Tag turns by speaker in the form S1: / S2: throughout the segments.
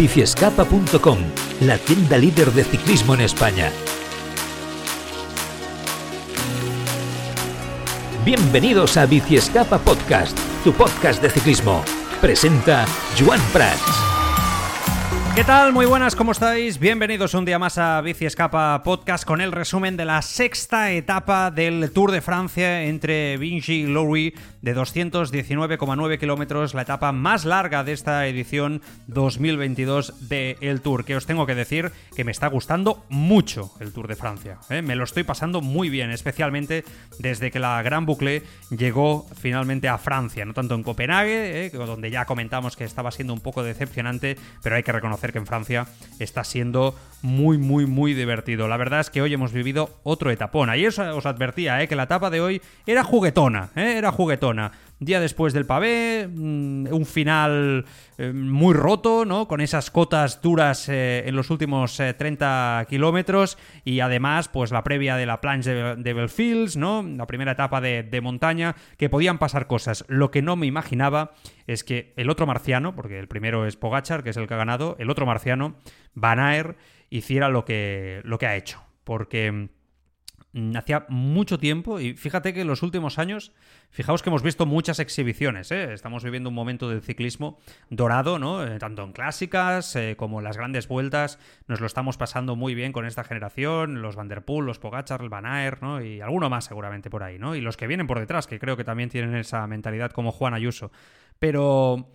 S1: biciescapa.com, la tienda líder de ciclismo en España. Bienvenidos a Biciescapa Podcast, tu podcast de ciclismo. Presenta Joan Prats.
S2: ¿Qué tal? Muy buenas, ¿cómo estáis? Bienvenidos un día más a Bici Escapa Podcast con el resumen de la sexta etapa del Tour de Francia entre Vinci y Lowry de 219,9 kilómetros, la etapa más larga de esta edición 2022 del Tour. Que os tengo que decir que me está gustando mucho el Tour de Francia. ¿eh? Me lo estoy pasando muy bien, especialmente desde que la Gran Boucle llegó finalmente a Francia, no tanto en Copenhague, ¿eh? donde ya comentamos que estaba siendo un poco decepcionante, pero hay que reconocer que en Francia está siendo muy, muy, muy divertido. La verdad es que hoy hemos vivido otro etapón. Ayer os advertía ¿eh? que la etapa de hoy era juguetona, ¿eh? era juguetona día después del pavé, mm, un final eh, muy roto, ¿no? Con esas cotas duras eh, en los últimos 30 eh, kilómetros y además, pues la previa de la planche de, Belfields, ¿no? La primera etapa de, de, montaña, que podían pasar cosas. Lo que no me imaginaba es que el otro marciano, porque el primero es Pogachar, que es el que ha ganado, el otro marciano, Van Aert, hiciera lo que, lo que ha hecho. Porque hacía mucho tiempo y fíjate que en los últimos años, fijaos que hemos visto muchas exhibiciones, ¿eh? estamos viviendo un momento del ciclismo dorado, ¿no? Eh, tanto en clásicas eh, como en las grandes vueltas, nos lo estamos pasando muy bien con esta generación, los Van Der Poel, los Pogachar, el Van Aert, ¿no? Y alguno más seguramente por ahí, ¿no? Y los que vienen por detrás, que creo que también tienen esa mentalidad como Juan Ayuso. Pero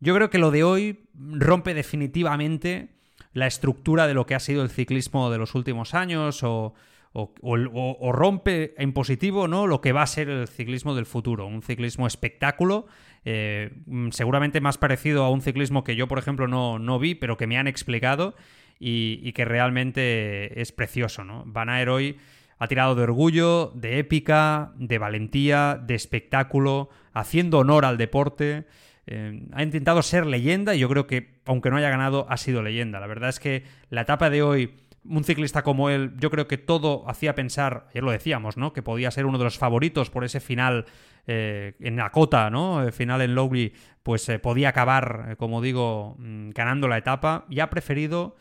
S2: yo creo que lo de hoy rompe definitivamente la estructura de lo que ha sido el ciclismo de los últimos años o o, rompe en positivo ¿no? lo que va a ser el ciclismo del futuro, un ciclismo espectáculo, eh, mm, seguramente más parecido a un ciclismo que yo, por ejemplo, no, no vi, pero que me han explicado y, que realmente es precioso. ¿no? Van Aert hoy ha tirado de orgullo, de épica, de valentía, de espectáculo, haciendo honor al deporte. Eh, ha intentado ser leyenda y yo creo que, aunque no haya ganado, ha sido leyenda. La verdad es que la etapa de hoy un ciclista como él, yo creo que todo hacía pensar, ayer lo decíamos, ¿no? Que podía ser uno de los favoritos por ese final eh, en la cota, ¿no? Final en Lowry, pues eh, podía acabar, eh, como digo, mm, ganando la etapa y ha preferido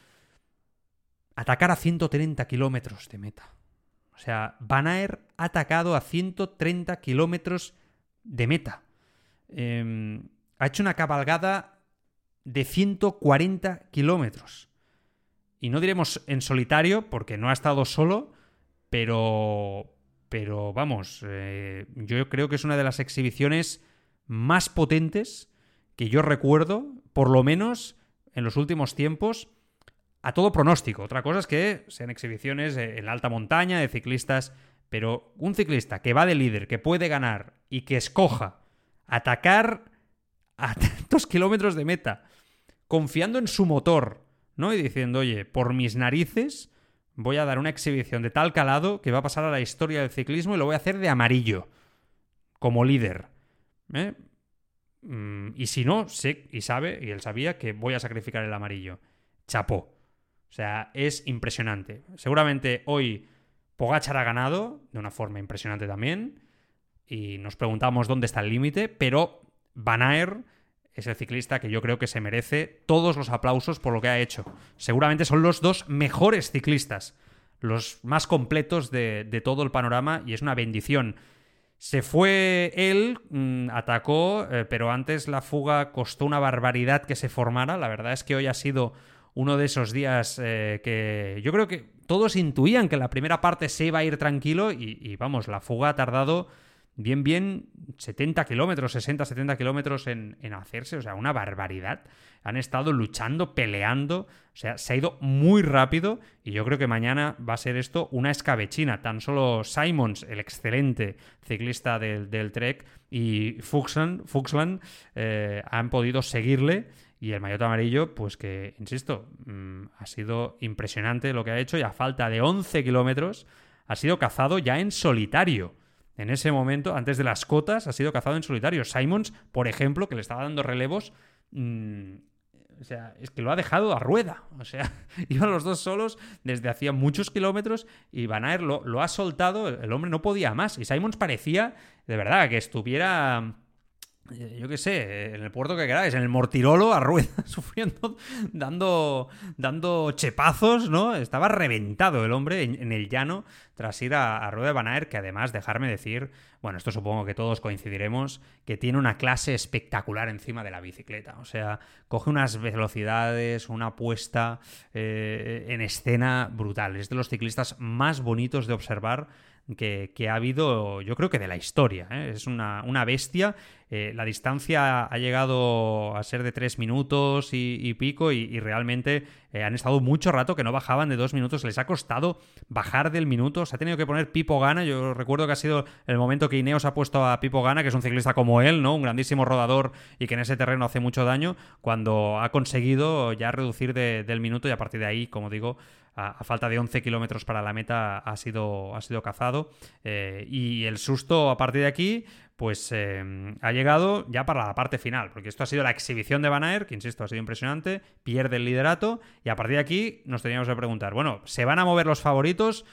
S2: atacar a 130 kilómetros de meta. O sea, Van Aert ha atacado a 130 kilómetros de meta. Em, ha hecho una cabalgada de 140 kilómetros y no diremos en solitario, porque no ha estado solo, pero, pero vamos, eh, yo creo que es una de las exhibiciones más potentes que yo recuerdo, por lo menos en los últimos tiempos, a todo pronóstico. Otra cosa es que sean exhibiciones en la alta montaña, de ciclistas, pero un ciclista que va de líder, que puede ganar y que escoja atacar a tantos kilómetros de meta, confiando en su motor, ¿no? Y diciendo, oye, por mis narices voy a dar una exhibición de tal calado que va a pasar a la historia del ciclismo y lo voy a hacer de amarillo, como líder. ¿eh? Mm, y si no, sé y sabe, y él sabía que voy a sacrificar el amarillo. Chapó. O sea, es impresionante. Seguramente hoy Pogachar ha ganado de una forma impresionante también. Y nos preguntamos dónde está el límite, pero Van Aert es el ciclista que yo creo que se merece todos los aplausos por lo que ha hecho. Seguramente son los dos mejores ciclistas, los más completos de, todo el panorama y es una bendición. Se fue él, mm, atacó, eh, pero antes la fuga costó una barbaridad que se formara. La verdad es que hoy ha sido uno de esos días eh, que yo creo que todos intuían que la primera parte se iba a ir tranquilo y, y vamos, la fuga ha tardado bien, bien 70 kilómetros, 60, 70 kilómetros en, en, hacerse, o sea, una barbaridad. Han estado luchando, peleando, o sea, se ha ido muy rápido y yo creo que mañana va a ser esto una escabechina. Tan solo Simons, el excelente ciclista del, del Trek, y Fuxland, eh, han podido seguirle. Y el maillot amarillo, pues que, insisto, mmm, ha sido impresionante lo que ha hecho y a falta de 11 kilómetros ha sido cazado ya en solitario. En ese momento, antes de las cotas, ha sido cazado en solitario. Simons, por ejemplo, que le estaba dando relevos, mmm, o sea, es que lo ha dejado a rueda. O sea, iban los dos solos desde hacía muchos kilómetros y Van Aert lo, lo ha soltado. El hombre no podía más. Y Simons parecía, de verdad, que estuviera yo qué sé, en el puerto que queráis, en el Mortirolo a rueda, sufriendo, dando, dando chepazos, ¿no? Estaba reventado el hombre en, el llano tras ir a, a rueda de Banaer, que además, dejarme decir, bueno, esto supongo que todos coincidiremos, que tiene una clase espectacular encima de la bicicleta. O sea, coge unas velocidades, una puesta eh, en escena brutal. Es de los ciclistas más bonitos de observar que, ha habido, yo creo que de la historia. ¿eh? Es una, una bestia. Eh, la distancia ha llegado a ser de tres minutos y, pico y, realmente eh, han estado mucho rato que no bajaban de dos minutos. Les ha costado bajar del minuto. Se ha tenido que poner Pipo Gana. Yo recuerdo que ha sido el momento que Ineos ha puesto a Pipo Gana, que es un ciclista como él, ¿no? Un grandísimo rodador y que en ese terreno hace mucho daño, cuando ha conseguido ya reducir de, del minuto y a partir de ahí, como digo, a, falta de 11 kilómetros para la meta ha sido, ha sido cazado. Eh, y el susto a partir de aquí, pues eh, ha llegado ya para la parte final, porque esto ha sido la exhibición de Van Aert, que insisto, ha sido impresionante, pierde el liderato, y a partir de aquí nos teníamos que preguntar, bueno, ¿se van a mover los favoritos?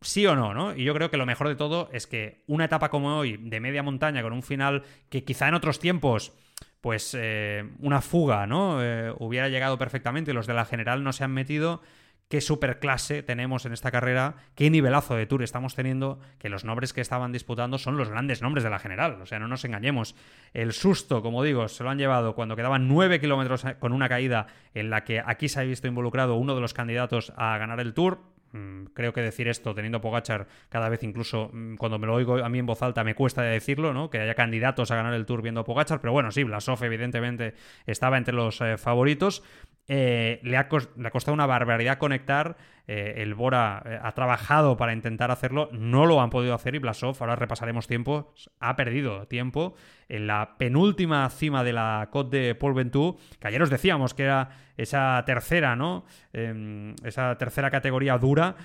S2: sí o no, ¿no? Y yo creo que lo mejor de todo es que una etapa como hoy, de media montaña, con un final que quizá en otros tiempos pues eh, una fuga, ¿no? Eh, hubiera llegado perfectamente y los de la general no se han metido qué superclase tenemos en esta carrera, qué nivelazo de tour estamos teniendo, que los nombres que estaban disputando son los grandes nombres de la general, o sea, no nos engañemos. El susto, como digo, se lo han llevado cuando quedaban 9 kilómetros con una caída en la que aquí se ha visto involucrado uno de los candidatos a ganar el tour, mm, creo que decir esto teniendo Pogachar cada vez incluso mm, cuando me lo oigo a mí en voz alta me cuesta decirlo, ¿no? Que haya candidatos a ganar el Tour viendo Pogachar, pero bueno, sí, Blasov evidentemente estaba entre los eh, favoritos. Eh, le, ha costado una barbaridad conectar. Eh, el Bora eh, ha trabajado para intentar hacerlo, no lo han podido hacer y Blasov, ahora repasaremos tiempo, ha perdido tiempo en la penúltima cima de la Côte de Paul Ventoux, que ayer os decíamos que era esa tercera, ¿no? Eh, esa tercera categoría dura.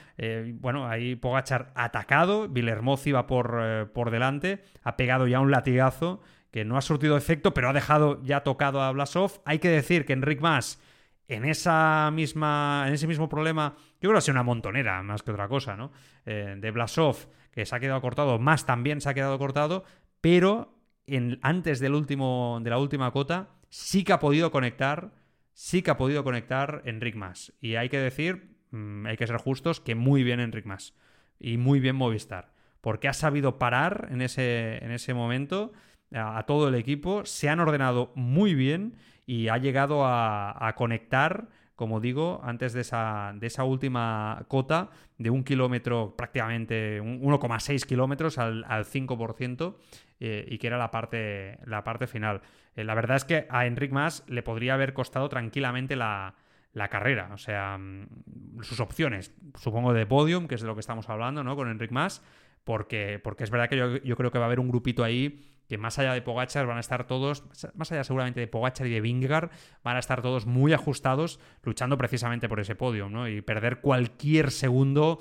S2: Bueno, ahí Pogachar atacado, Villermoz iba por, por delante, ha pegado ya un latigazo que no ha surtido efecto, pero ha dejado ya tocado a Blasov. Hay que decir que Enric Mas en esa misma en ese mismo problema yo creo que ha sido una montonera más que otra cosa no eh, de Blasov que se ha quedado cortado más también se ha quedado cortado pero en, antes de la última cota sí que ha podido conectar sí que ha podido conectar Enric Mas. Y hay que decir mmm, hay que ser justos que muy bien Enric Mas. Y muy bien Movistar. Porque ha sabido parar en ese en ese momento a todo el equipo se han ordenado muy bien y ha llegado a, conectar como digo, antes de esa, de esa última cota de un kilómetro, prácticamente 1,6 kilómetros al, al 5%, eh, y que era la parte, la parte final. Eh, la verdad es que a Enric Mas le podría haber costado tranquilamente la, la carrera, o sea, mm, sus opciones, supongo de podium, que es de lo que estamos hablando, ¿no? Con Enric Mas, porque, porque es verdad que yo, yo creo que va a haber un grupito ahí que más allá de Pogachar van a estar todos, más allá seguramente de Pogachar y de Vingegaard, van a estar todos muy ajustados luchando precisamente por ese podio, ¿no? Y perder cualquier segundo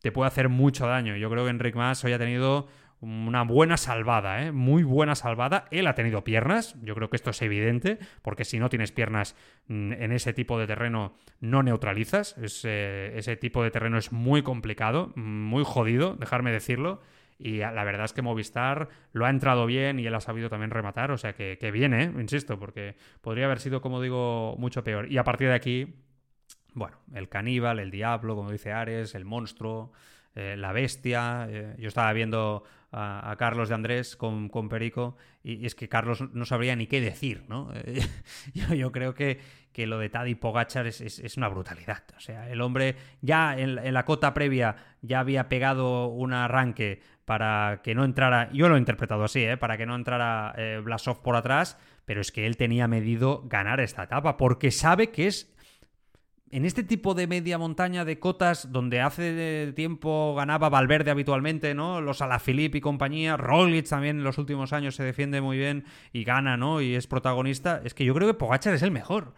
S2: te puede hacer mucho daño. Yo creo que Enric Mas hoy ha tenido una buena salvada, ¿eh? muy buena salvada. Él ha tenido piernas, yo creo que esto es evidente, porque si no tienes piernas mm, en ese tipo de terreno no neutralizas. Eh, ese tipo de terreno es muy complicado, muy jodido, dejarme decirlo. Y la verdad es que Movistar lo ha entrado bien y él ha sabido también rematar, o sea que, bien, ¿eh? insisto, porque podría haber sido, como digo, mucho peor. Y a partir de aquí, bueno, el caníbal, el diablo, como dice Ares, el monstruo, eh, la bestia. Yo estaba viendo a, Carlos de Andrés con, con Perico y, es que Carlos no sabría ni qué decir, ¿no? yo, creo que, que, lo de Taddy Pogachar es, es, una brutalidad. O sea, el hombre ya en, la cota previa ya había pegado un arranque para que no entrara, yo lo he interpretado así, ¿eh? para que no entrara eh, Blasov por atrás, pero es que él tenía medido ganar esta etapa porque sabe que es en este tipo de media montaña de cotas donde hace tiempo ganaba Valverde habitualmente, ¿no? Los Alaphilippe y compañía, Roglic también en los últimos años se defiende muy bien y gana, ¿no? Y es protagonista. Es que yo creo que Pogachar es el mejor.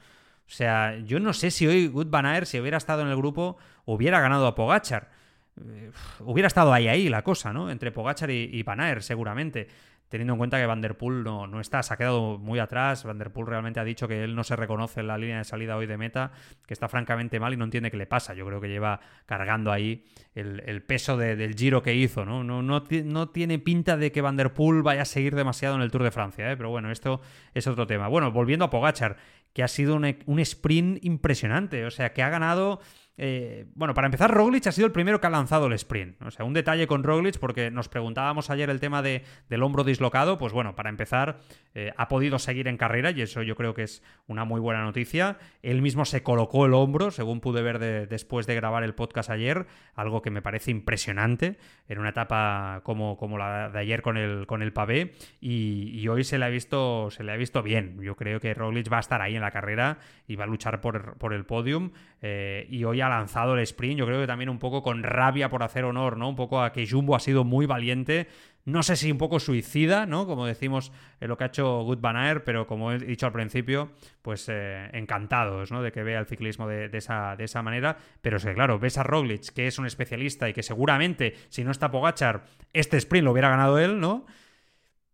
S2: O sea, yo no sé si hoy Good Van si hubiera estado en el grupo, hubiera ganado a Pogachar. Eh, hubiera estado ahí ahí la cosa, ¿no? Entre Pogachar y, y Van seguramente teniendo en cuenta que Van Der Poel no, no está, se ha quedado muy atrás. Van Der Poel realmente ha dicho que él no se reconoce en la línea de salida hoy de meta, que está francamente mal y no entiende qué le pasa. Yo creo que lleva cargando ahí el, peso del giro que hizo. ¿no? No, no, tiene pinta de que Van Der Poel vaya a seguir demasiado en el Tour de Francia, ¿eh? pero bueno, esto es otro tema. Bueno, volviendo a Pogachar, que ha sido un, un sprint impresionante, o sea, que ha ganado eh, bueno, para empezar, Roglic ha sido el primero que ha lanzado el sprint. O sea, un detalle con Roglic, porque nos preguntábamos ayer el tema de, del hombro dislocado. Pues bueno, para empezar, eh, ha podido seguir en carrera y eso yo creo que es una muy buena noticia. Él mismo se colocó el hombro, según pude ver después de grabar el podcast ayer, algo que me parece impresionante en una etapa como, como la de ayer con el, con el pavé. Y, hoy se le, ha visto, se le ha visto bien. Yo creo que Roglic va a estar ahí en la carrera y va a luchar por, por el podium. Eh, y hoy ha lanzado el sprint, yo creo que también un poco con rabia por hacer honor, ¿no? Un poco a que Jumbo ha sido muy valiente, no sé si un poco suicida, ¿no? Como decimos en lo que ha hecho Good Van pero como he dicho al principio, pues eh, encantados, ¿no? De que vea el ciclismo de, esa, de esa manera, pero es que claro, ves a Roglic, que es un especialista y que seguramente, si no está Pogachar, este sprint lo hubiera ganado él, ¿no?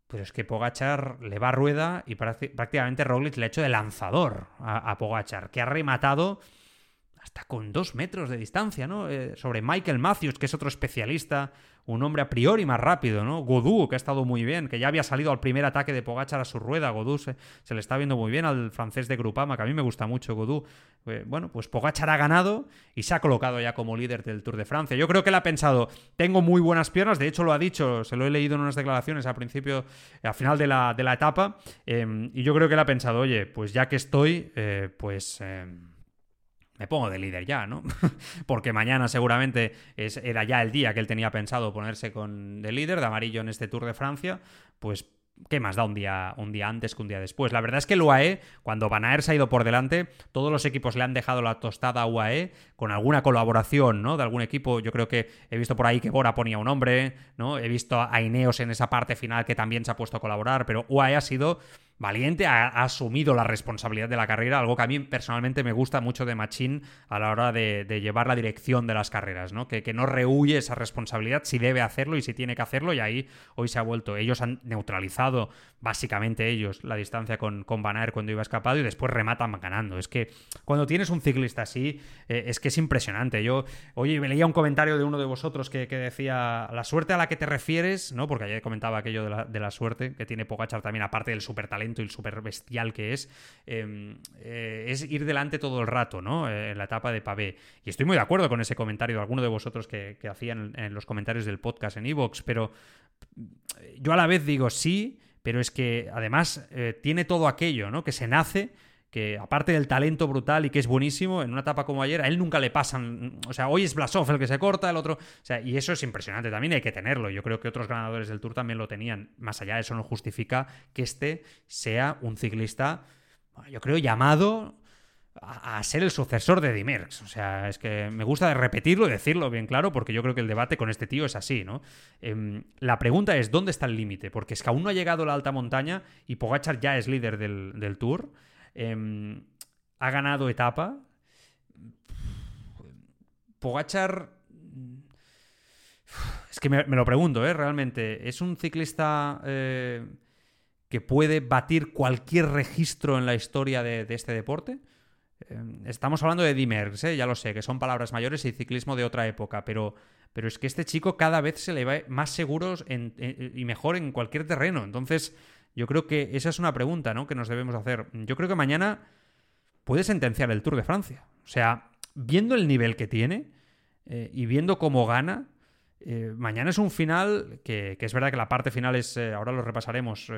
S2: Pero es que Pogachar le va a rueda y prácticamente Roglic le ha hecho de lanzador a, a Pogachar, que ha rematado hasta con dos metros de distancia, ¿no? Eh, sobre Michael Matthews, que es otro especialista, un hombre a priori más rápido, ¿no? Godú, que ha estado muy bien, que ya había salido al primer ataque de Pogachar a su rueda. Godú se, le está viendo muy bien al francés de Grupama, que a mí me gusta mucho Godú. Eh, bueno, pues Pogachar ha ganado y se ha colocado ya como líder del Tour de Francia. Yo creo que él ha pensado, tengo muy buenas piernas, de hecho lo ha dicho, se lo he leído en unas declaraciones al principio, al final de la, de la etapa, eh, y yo creo que él ha pensado, oye, pues ya que estoy, pues me pongo de líder ya, ¿no? Porque mañana seguramente es, era ya el día que él tenía pensado ponerse con de líder de amarillo en este Tour de Francia, pues ¿Qué más da un día, un día antes que un día después? La verdad es que el UAE, cuando Van Aert se ha ido por delante, todos los equipos le han dejado la tostada a UAE con alguna colaboración, ¿no? De algún equipo. Yo creo que he visto por ahí que Bora ponía un hombre, ¿no? He visto a Ineos en esa parte final que también se ha puesto a colaborar, pero UAE ha sido valiente, ha, asumido la responsabilidad de la carrera, algo que a mí personalmente me gusta mucho de Machín a la hora de, llevar la dirección de las carreras, ¿no? Que, que, no rehuye esa responsabilidad si debe hacerlo y si tiene que hacerlo, y ahí hoy se ha vuelto. Ellos han neutralizado, básicamente ellos, la distancia con, con Van cuando iba escapado y después rematan ganando. Es que cuando tienes un ciclista así, eh, es que es impresionante. Yo, oye, me leía un comentario de uno de vosotros que, decía, la suerte a la que te refieres, ¿no? Porque ayer comentaba aquello de la, de la suerte que tiene Pogachar también, aparte del super talento y el súper bestial que es, em, eh, es ir delante todo el rato, ¿no? Eh, en la etapa de pavé. Y estoy muy de acuerdo con ese comentario de alguno de vosotros que, hacían en, los comentarios del podcast en Evox, pero yo a la vez digo sí, pero es que además eh, tiene todo aquello, ¿no? Que se nace que aparte del talento brutal y que es buenísimo, en una etapa como ayer, a él nunca le pasan. O sea, hoy es Blasov el que se corta, el otro. O sea, y eso es impresionante. También hay que tenerlo. Yo creo que otros ganadores del Tour también lo tenían. Más allá, eso no justifica que este sea un ciclista, yo creo, llamado a, ser el sucesor de Dimerx. O sea, es que me gusta repetirlo y decirlo bien claro, porque yo creo que el debate con este tío es así, ¿no? Em, la pregunta es: ¿dónde está el límite? Porque es que aún no ha llegado la alta montaña y Pogachar ya es líder del, del Tour. Em, ha ganado etapa. Pogachar. Es que me, lo pregunto, ¿eh? Realmente. ¿Es un ciclista eh, que puede batir cualquier registro en la historia de, este deporte? Em, estamos hablando de Dimers, ¿eh? ya lo sé, que son palabras mayores y ciclismo de otra época, pero, pero es que este chico cada vez se le va más seguros y mejor en cualquier terreno. Entonces, yo creo que esa es una pregunta ¿no? que nos debemos hacer. Yo creo que mañana puede sentenciar el Tour de Francia. O sea, viendo el nivel que tiene eh, y viendo cómo gana, eh, mañana es un final que, es verdad que la parte final es, eh, ahora lo repasaremos,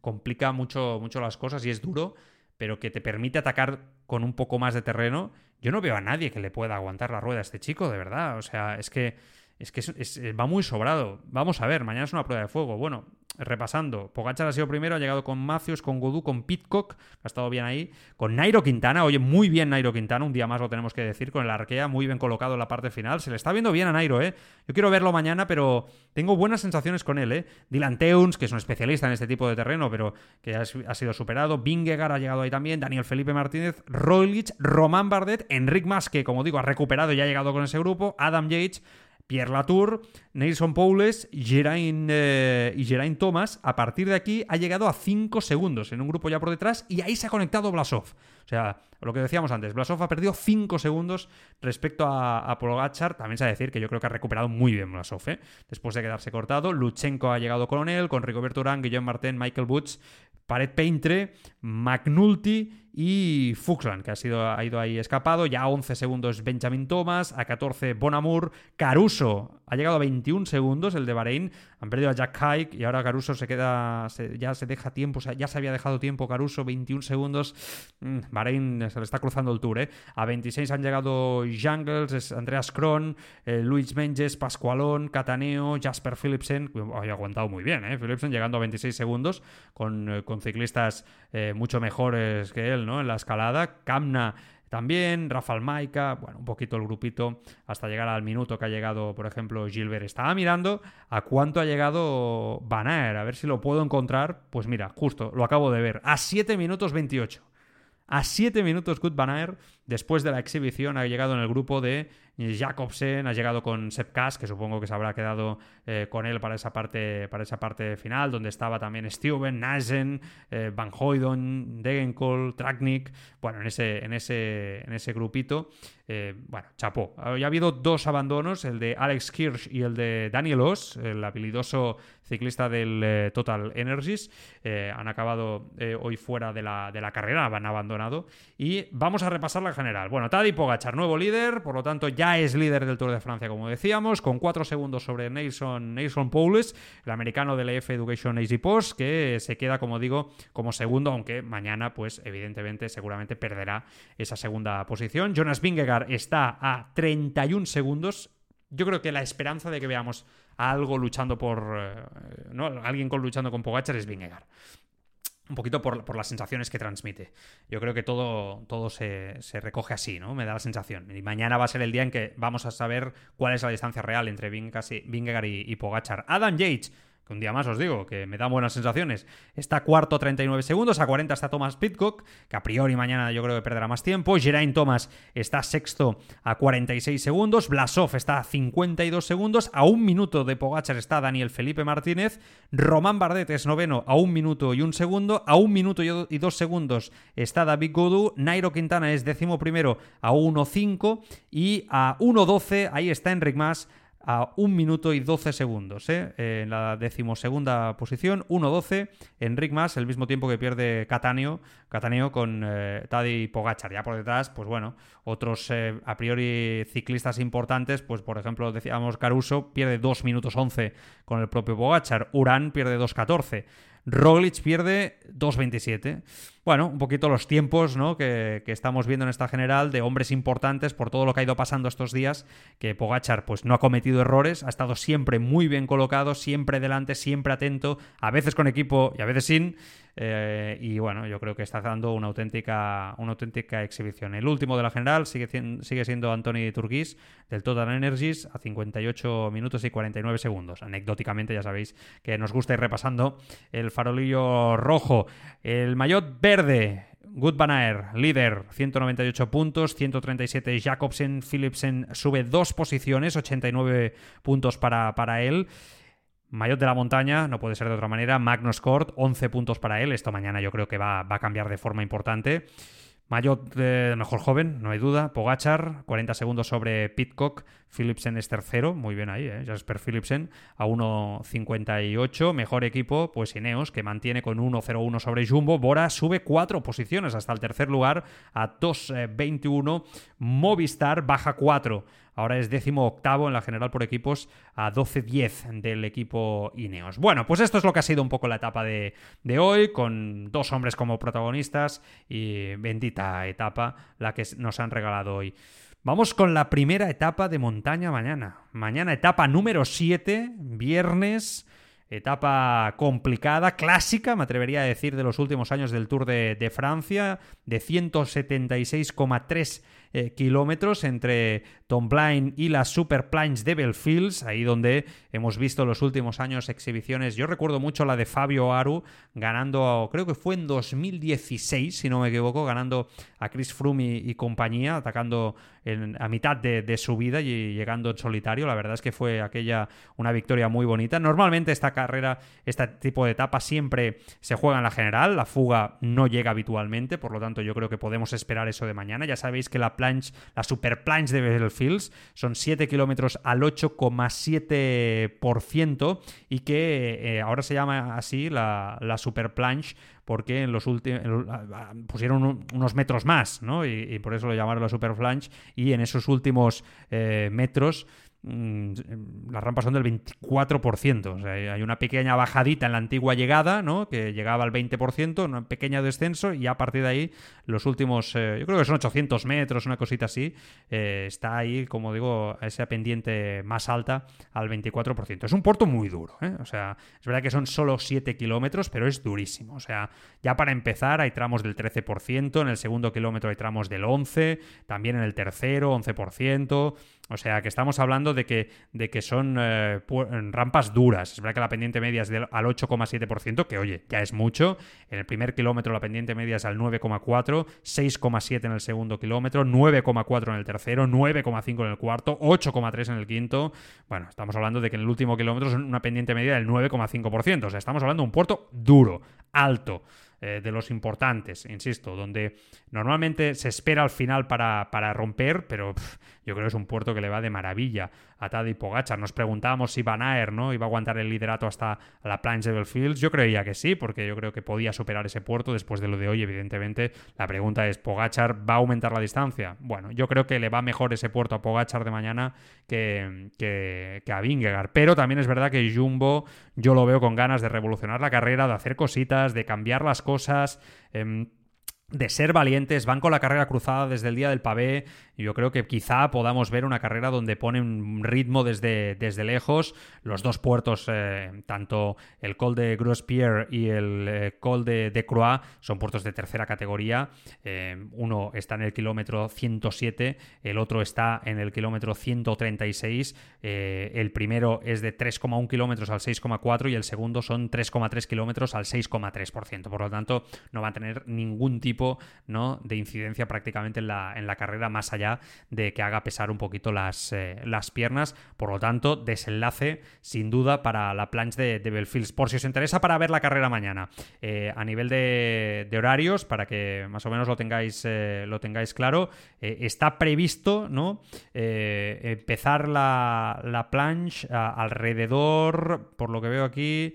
S2: complica mucho, mucho las cosas y es duro, pero que te permite atacar con un poco más de terreno. Yo no veo a nadie que le pueda aguantar la rueda a este chico, de verdad. O sea, es que, es que va muy sobrado. Vamos a ver, mañana es una prueba de fuego. Bueno, repasando, Pogachar ha sido primero, ha llegado con Matthews, con Godú, con Pitcock, ha estado bien ahí, con Nairo Quintana, oye, muy bien Nairo Quintana, un día más lo tenemos que decir, con el arquea muy bien colocado en la parte final, se le está viendo bien a Nairo, ¿eh? Yo quiero verlo mañana, pero tengo buenas sensaciones con él, ¿eh? Dylan Teuns, que es un especialista en este tipo de terreno, pero que ha, sido superado, Bingegar ha llegado ahí también, Daniel Felipe Martínez, Roglic, Román Bardet, Enric Mas, que como digo, ha recuperado y ha llegado con ese grupo, Adam Yates, Pierre Latour, Nelson Paules Geraint, eh, y Geraint Thomas. A partir de aquí ha llegado a 5 segundos en un grupo ya por detrás y ahí se ha conectado Blasov. O sea, lo que decíamos antes, Blasov ha perdido 5 segundos respecto a, a Polgachar. También se ha de decir que yo creo que ha recuperado muy bien Blasov, ¿eh? después de quedarse cortado. Luchenko ha llegado con él, con Rigoberto Urán, Guillaume Martin, Michael Butch, Pared Paintre, McNulty y Fuxland, que ha, sido, ha ido ahí escapado. Ya a 11 segundos Benjamin Thomas, a 14 Bonamur, Caruso ha llegado a 21 segundos, el de Bahrein. Han perdido a Jack Hike y ahora Caruso se queda, ya se deja tiempo, ya se había dejado tiempo Caruso, 21 segundos. Mm, Bahrein se le está cruzando el tour, ¿eh? A 26 han llegado Jungles, Andreas Kron, eh, Luis Menges, Pascualón, Cataneo, Jasper Philipsen. Ha aguantado muy bien, ¿eh? Philipsen llegando a 26 segundos con, eh, con ciclistas eh, mucho mejores que él, En la escalada. Kamna también, Rafael Maika, bueno, un poquito el grupito hasta llegar al minuto que ha llegado, por ejemplo, Gilbert. Estaba mirando a cuánto ha llegado Van a ver si lo puedo encontrar. Pues mira, justo, lo acabo de ver, a 7 minutos 28. A 7 minutos Good Van después de la exhibición, ha llegado en el grupo de Jacobsen ha llegado con Sepp Kass, que supongo que se habrá quedado eh, con él para esa, parte, para esa parte final, donde estaba también Steven, Nasen, eh, Van Hoydon, Degenkolb, Traknik, bueno, en ese, en ese, en ese grupito. Eh, bueno, chapó. Ya ha habido dos abandonos, el de Alex Kirsch y el de Daniel Oss, el habilidoso ciclista del Total Energies. han acabado hoy fuera de la, de la carrera, han abandonado. Y vamos a repasar la general. Bueno, Tadej Pogachar, nuevo líder, por lo tanto ya es líder del Tour de Francia, como decíamos, con 4 segundos sobre Nelson, Nelson el americano del EF Education Easy Post, que se queda, como digo, como segundo, aunque mañana, pues evidentemente, seguramente perderá esa segunda posición. Jonas Vingegaard está a 31 segundos. Yo creo que la esperanza de que veamos algo luchando por. Eh, ¿no? Alguien con, luchando con Pogachar es Vingegaard un poquito por, las sensaciones que transmite. Yo creo que todo, todo se, recoge así, ¿no? Me da la sensación. Y mañana va a ser el día en que vamos a saber cuál es la distancia real entre Vingegaard y, y Pogachar. Adam Yates que un día más os digo, que me da buenas sensaciones. Está cuarto 39 segundos, a 40 está Thomas Pitcock, que a priori mañana yo creo que perderá más tiempo. Geraint Thomas está sexto a 46 segundos, Blasov está a 52 segundos, a un minuto de Pogachar está Daniel Felipe Martínez, Román Bardet es noveno a un minuto y un segundo, a un minuto y dos segundos está David Godú, Nairo Quintana es décimo primero a 1.5 y a 1.12 ahí está Enric Mas a 1 minuto y 12 segundos. ¿eh? En la decimosegunda posición, 1.12. Enric Mas, el mismo tiempo que pierde Cataneo, Cataneo con eh, Taddy Pogachar. Ya por detrás, pues bueno, otros eh, a priori ciclistas importantes, pues por ejemplo, decíamos Caruso, pierde 2 minutos 11 con el propio Pogachar. Urán pierde 2.14. Roglic pierde 2.27. Bueno, un poquito los tiempos ¿no? que, estamos viendo en esta general de hombres importantes por todo lo que ha ido pasando estos días, que Pogachar pues, no ha cometido errores, ha estado siempre muy bien colocado, siempre delante, siempre atento, a veces con equipo y a veces sin. Eh, y bueno, yo creo que está dando una auténtica, una auténtica exhibición. El último de la general sigue, sigue siendo Anthony Turquís del Total Energies a 58 minutos y 49 segundos. Anecdóticamente ya sabéis que nos gusta ir repasando el farolillo rojo. El maillot verde, Good Van líder, 198 puntos, 137 Jacobsen, Philipsen sube dos posiciones, 89 puntos para, para él. Mayotte de la montaña, no puede ser de otra manera. Magnus Cort, 11 puntos para él. Esto mañana yo creo que va, a cambiar de forma importante. Mayotte, eh, mejor joven, no hay duda. Pogachar, 40 segundos sobre Pitcock. Philipsen es tercero, muy bien ahí, ¿eh? Jasper Philipsen a 1.58. Mejor equipo, pues Ineos, que mantiene con 1.01 sobre Jumbo. Bora sube cuatro posiciones hasta el tercer lugar a 2.21. Movistar baja 4 ahora es décimo octavo en la general por equipos a 12-10 del equipo Ineos. Bueno, pues esto es lo que ha sido un poco la etapa de, de hoy, con dos hombres como protagonistas y bendita etapa la que nos han regalado hoy. Vamos con la primera etapa de montaña mañana. Mañana etapa número 7, viernes Etapa complicada, clásica, me atrevería a decir, de los últimos años del Tour de, de Francia, de 176,3 eh, kilómetros entre Tomblain y las Super Plains de Belfields, ahí donde hemos visto los últimos años exhibiciones. Yo recuerdo mucho la de Fabio Aru ganando, creo que fue en 2016, si no me equivoco, ganando a Chris Froome y, compañía, atacando a mitad de, su vida y llegando en solitario. La verdad es que fue aquella una victoria muy bonita. Normalmente esta carrera, este tipo de etapa siempre se juega en la general, la fuga no llega habitualmente, por lo tanto yo creo que podemos esperar eso de mañana. Ya sabéis que la la super planche de Belfields, son 7 kilómetros al 8,7% y que eh, ahora se llama así la, super planche porque en los últimos pusieron unos metros más, ¿no? Y, por eso lo llamaron la super planche y en esos últimos eh, metros las rampas son del 24%. O sea, hay una pequeña bajadita en la antigua llegada, ¿no? Que llegaba al 20%, un pequeño descenso, y a partir de ahí, los últimos, eh, yo creo que son 800 metros, una cosita así, eh, está ahí, como digo, esa pendiente más alta al 24%. Es un puerto muy duro, ¿eh? O sea, es verdad que son solo 7 kilómetros, pero es durísimo. O sea, ya para empezar, hay tramos del 13%, en el segundo kilómetro hay tramos del 11%, también en el tercero, 11%. O sea, que estamos hablando de que, de que son eh, rampas duras. Es verdad que la pendiente media es del, al 8,7%, que oye, ya es mucho. En el primer kilómetro la pendiente media es al 9,4%, 6,7% en el segundo kilómetro, 9,4% en el tercero, 9,5% en el cuarto, 8,3% en el quinto. Bueno, estamos hablando de que en el último kilómetro es una pendiente media del 9,5%. O sea, estamos hablando de un puerto duro, alto. Eh, de los importantes, insisto, donde normalmente se espera al final para, para romper, pero yo creo que es un puerto que le va de maravilla a Tadej Pogacar. Nos preguntábamos si Van Aert ¿no? iba a aguantar el liderato hasta la planche de Belfields. Yo creía que sí, porque yo creo que podía superar ese puerto después de lo de hoy, evidentemente. La pregunta es, ¿Pogachar va a aumentar la distancia? Bueno, yo creo que le va mejor ese puerto a Pogachar de mañana que, que, a Vingegaard. Pero también es verdad que Jumbo yo lo veo con ganas de revolucionar la carrera, de hacer cositas, de cambiar las cosas. Em, de ser valientes, van con la carrera cruzada desde el día del pavé. Yo creo que quizá podamos ver una carrera donde ponen ritmo desde, desde lejos. Los dos puertos, eh, tanto el Col de Gros-Pierre y el eh, Col de, de, Croix, son puertos de tercera categoría. Eh, uno está en el kilómetro 107, el otro está en el kilómetro 136. el primero es de 3,1 kilómetros al 6,4 y el segundo son 3,3 kilómetros al 6,3%. Por lo tanto, no va a tener ningún tipo ¿no? de incidencia prácticamente en la, en la carrera, más allá de que haga pesar un poquito las, eh, las piernas. Por lo tanto, desenlace sin duda para la planche de, de Belfields. Por si os interesa para ver la carrera mañana, eh, a nivel de, horarios, para que más o menos lo tengáis, eh, lo tengáis claro, está previsto ¿no? empezar la, la planche alrededor, por lo que veo aquí,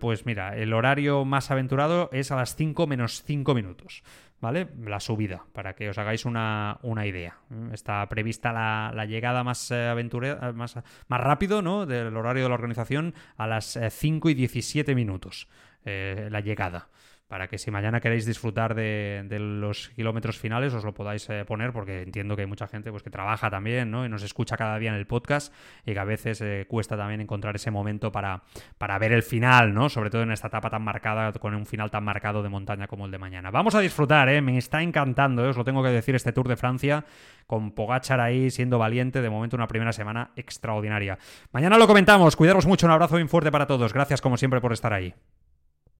S2: pues mira, el horario más aventurado es a las 5 menos 5 minutos. ¿Vale? La subida, para que os hagáis una, idea. Está prevista la, llegada más eh, aventurera, más, más rápido, ¿no? Del horario de la organización a las 5 eh, y 17 minutos. Eh, la llegada para que si mañana queréis disfrutar de, los kilómetros finales os lo podáis eh, poner, porque entiendo que hay mucha gente pues, que trabaja también ¿no? y nos escucha cada día en el podcast y que a veces eh, cuesta también encontrar ese momento para, para ver el final, ¿no? sobre todo en esta etapa tan marcada, con un final tan marcado de montaña como el de mañana. Vamos a disfrutar, ¿eh? me está encantando, ¿eh? os lo tengo que decir, este Tour de Francia, con Pogachar ahí siendo valiente, de momento una primera semana extraordinaria. Mañana lo comentamos, cuidaros mucho, un abrazo bien fuerte para todos, gracias como siempre por estar ahí.